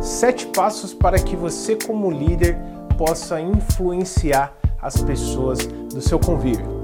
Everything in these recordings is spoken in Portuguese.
Sete passos para que você, como líder, possa influenciar as pessoas do seu convívio.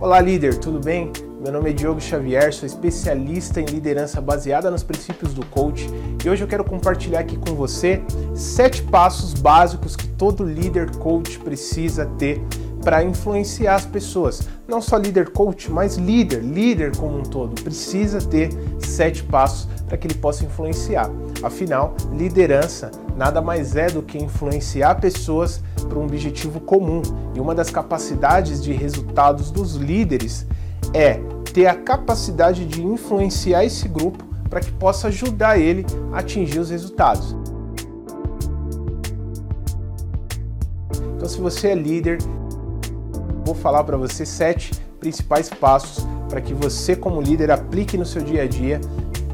Olá, líder, tudo bem? Meu nome é Diogo Xavier, sou especialista em liderança baseada nos princípios do coach e hoje eu quero compartilhar aqui com você sete passos básicos que todo líder coach precisa ter para influenciar as pessoas. Não só líder coach, mas líder, líder como um todo, precisa ter sete passos para que ele possa influenciar. Afinal, liderança nada mais é do que influenciar pessoas para um objetivo comum. E uma das capacidades de resultados dos líderes é ter a capacidade de influenciar esse grupo para que possa ajudar ele a atingir os resultados. Então, se você é líder, vou falar para você sete principais passos para que você, como líder, aplique no seu dia a dia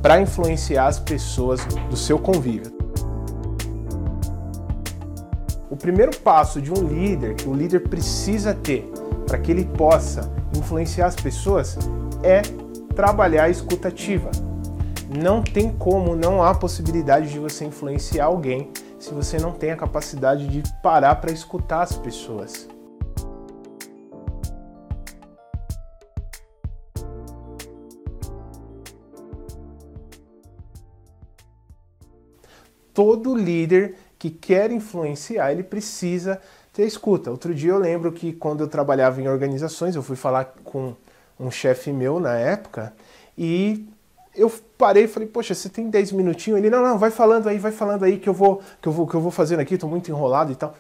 para influenciar as pessoas do seu convívio. O primeiro passo de um líder que o líder precisa ter para que ele possa influenciar as pessoas é trabalhar a escutativa. Não tem como, não há possibilidade de você influenciar alguém se você não tem a capacidade de parar para escutar as pessoas. Todo líder que quer influenciar, ele precisa ter escuta. Outro dia eu lembro que quando eu trabalhava em organizações, eu fui falar com um chefe meu na época e eu parei e falei, poxa, você tem 10 minutinhos? Ele, não, não, vai falando aí, vai falando aí que eu vou, que eu vou, que eu vou fazendo aqui, estou muito enrolado e tal.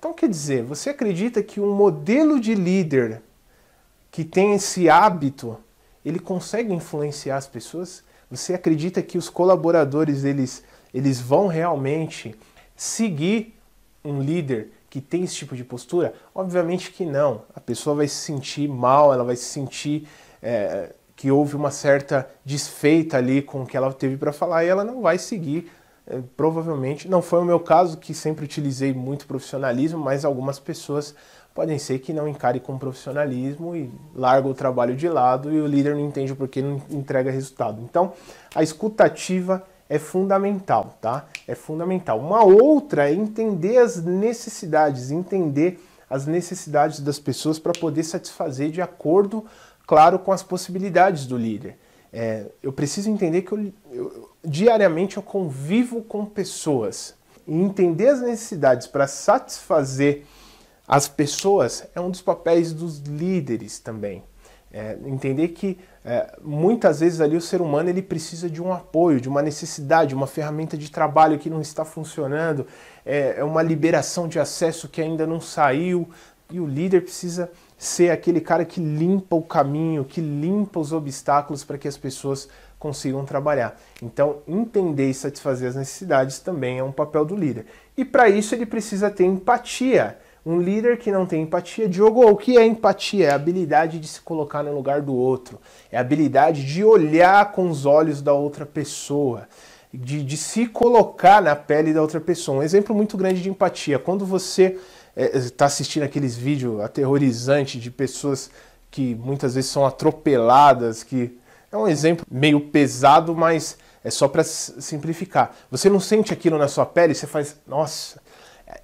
Então, quer dizer, você acredita que um modelo de líder que tem esse hábito, ele consegue influenciar as pessoas? Você acredita que os colaboradores, eles eles vão realmente seguir um líder que tem esse tipo de postura? Obviamente que não. A pessoa vai se sentir mal, ela vai se sentir é, que houve uma certa desfeita ali com o que ela teve para falar e ela não vai seguir. É, provavelmente não foi o meu caso, que sempre utilizei muito profissionalismo, mas algumas pessoas podem ser que não encare com profissionalismo e larga o trabalho de lado e o líder não entende porque não entrega resultado. Então, a escutativa é fundamental, tá? É fundamental. Uma outra é entender as necessidades, entender as necessidades das pessoas para poder satisfazer de acordo, claro, com as possibilidades do líder. É, eu preciso entender que eu, eu, diariamente eu convivo com pessoas e entender as necessidades para satisfazer as pessoas é um dos papéis dos líderes também. É, entender que é, muitas vezes ali o ser humano ele precisa de um apoio, de uma necessidade, uma ferramenta de trabalho que não está funcionando, é, é uma liberação de acesso que ainda não saiu e o líder precisa ser aquele cara que limpa o caminho, que limpa os obstáculos para que as pessoas consigam trabalhar. Então, entender e satisfazer as necessidades também é um papel do líder. E para isso ele precisa ter empatia. Um líder que não tem empatia, Diogo, o que é empatia? É a habilidade de se colocar no lugar do outro, é a habilidade de olhar com os olhos da outra pessoa, de, de se colocar na pele da outra pessoa. Um exemplo muito grande de empatia, quando você está é, assistindo aqueles vídeos aterrorizantes de pessoas que muitas vezes são atropeladas, que é um exemplo meio pesado, mas é só para simplificar. Você não sente aquilo na sua pele, você faz, nossa,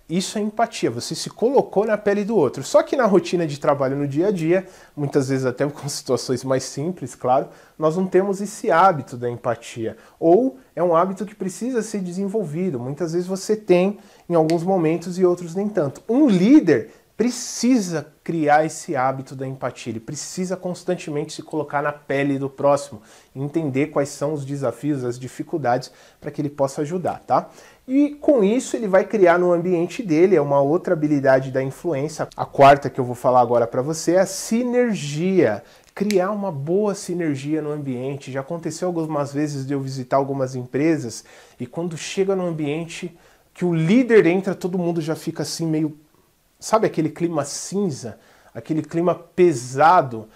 isso é empatia, você se colocou na pele do outro. Só que na rotina de trabalho no dia a dia, muitas vezes até com situações mais simples, claro, nós não temos esse hábito da empatia. Ou é um hábito que precisa ser desenvolvido. Muitas vezes você tem em alguns momentos e outros nem tanto. Um líder precisa criar esse hábito da empatia, ele precisa constantemente se colocar na pele do próximo, entender quais são os desafios, as dificuldades para que ele possa ajudar, tá? E com isso ele vai criar no ambiente dele, é uma outra habilidade da influência. A quarta que eu vou falar agora para você é a sinergia. Criar uma boa sinergia no ambiente. Já aconteceu algumas vezes de eu visitar algumas empresas e quando chega no ambiente que o líder entra, todo mundo já fica assim meio Sabe aquele clima cinza, aquele clima pesado?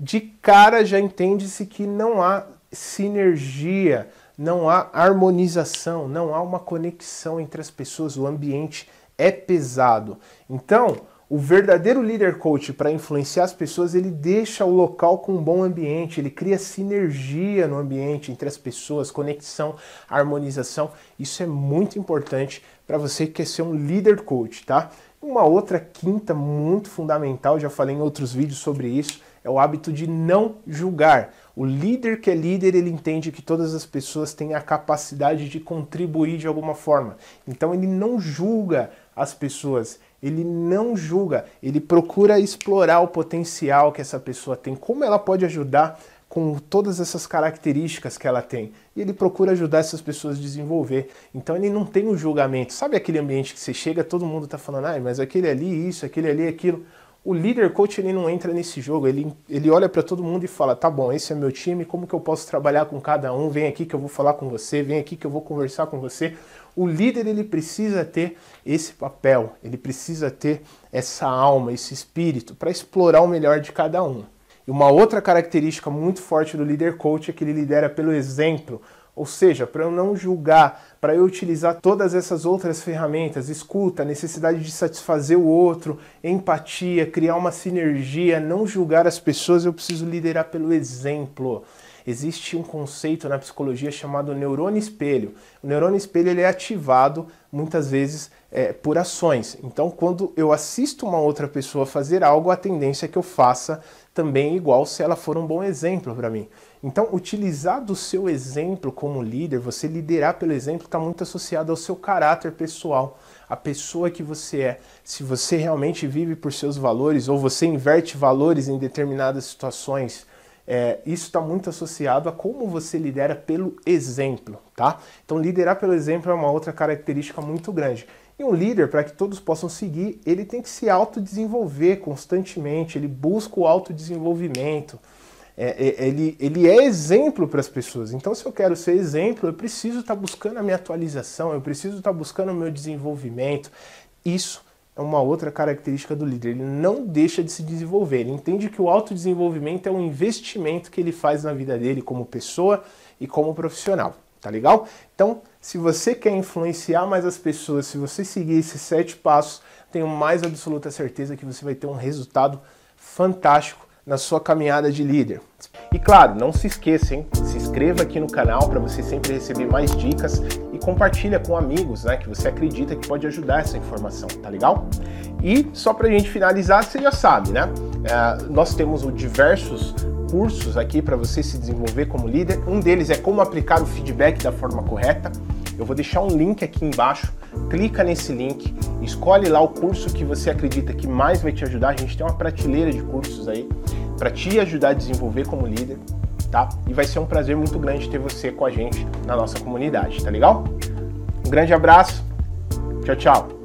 De cara já entende-se que não há sinergia, não há harmonização, não há uma conexão entre as pessoas, o ambiente é pesado. Então, O verdadeiro líder coach para influenciar as pessoas, ele deixa o local com um bom ambiente, ele cria sinergia no ambiente entre as pessoas, conexão, harmonização. Isso é muito importante para você que quer ser um líder coach, tá? Uma outra quinta muito fundamental, já falei em outros vídeos sobre isso, é o hábito de não julgar. O líder que é líder, ele entende que todas as pessoas têm a capacidade de contribuir de alguma forma. Então ele não julga as pessoas, ele não julga, ele procura explorar o potencial que essa pessoa tem, como ela pode ajudar com todas essas características que ela tem. E ele procura ajudar essas pessoas a desenvolver. Então ele não tem o um julgamento. Sabe aquele ambiente que você chega, todo mundo está falando, ah, mas aquele ali, isso, aquele ali, aquilo. O líder coach ele não entra nesse jogo, ele, ele olha para todo mundo e fala: tá bom, esse é meu time, como que eu posso trabalhar com cada um? Vem aqui que eu vou falar com você, vem aqui que eu vou conversar com você. O líder ele precisa ter esse papel, ele precisa ter essa alma, esse espírito para explorar o melhor de cada um. E uma outra característica muito forte do líder coach é que ele lidera pelo exemplo, ou seja, para eu não julgar, para eu utilizar todas essas outras ferramentas, escuta, necessidade de satisfazer o outro, empatia, criar uma sinergia, não julgar as pessoas, eu preciso liderar pelo exemplo. Existe um conceito na psicologia chamado neurônio espelho. O neurônio espelho ele é ativado muitas vezes é, por ações. Então, quando eu assisto uma outra pessoa fazer algo, a tendência é que eu faça também igual se ela for um bom exemplo para mim. Então, utilizar do seu exemplo como líder, você liderar pelo exemplo, está muito associado ao seu caráter pessoal, a pessoa que você é. Se você realmente vive por seus valores ou você inverte valores em determinadas situações, é, isso está muito associado a como você lidera pelo exemplo, tá? Então, liderar pelo exemplo é uma outra característica muito grande. E um líder, para que todos possam seguir, ele tem que se autodesenvolver constantemente, ele busca o autodesenvolvimento. É, é, ele, ele é exemplo para as pessoas. Então, se eu quero ser exemplo, eu preciso estar tá buscando a minha atualização, eu preciso estar tá buscando o meu desenvolvimento. Isso é uma outra característica do líder. Ele não deixa de se desenvolver. Ele entende que o autodesenvolvimento é um investimento que ele faz na vida dele como pessoa e como profissional. Tá legal? Então, se você quer influenciar mais as pessoas, se você seguir esses sete passos, tenho mais absoluta certeza que você vai ter um resultado fantástico na sua caminhada de líder. E claro, não se esqueça, hein? Se inscreva aqui no canal para você sempre receber mais dicas e compartilha com amigos, né, que você acredita que pode ajudar essa informação, tá legal? E só para a gente finalizar, você já sabe, né? É, nós temos diversos cursos aqui para você se desenvolver como líder. Um deles é como aplicar o feedback da forma correta. Eu vou deixar um link aqui embaixo. Clica nesse link, escolhe lá o curso que você acredita que mais vai te ajudar. A gente tem uma prateleira de cursos aí para te ajudar a desenvolver como líder, tá? E vai ser um prazer muito grande ter você com a gente na nossa comunidade, tá legal? Um grande abraço. Tchau, tchau.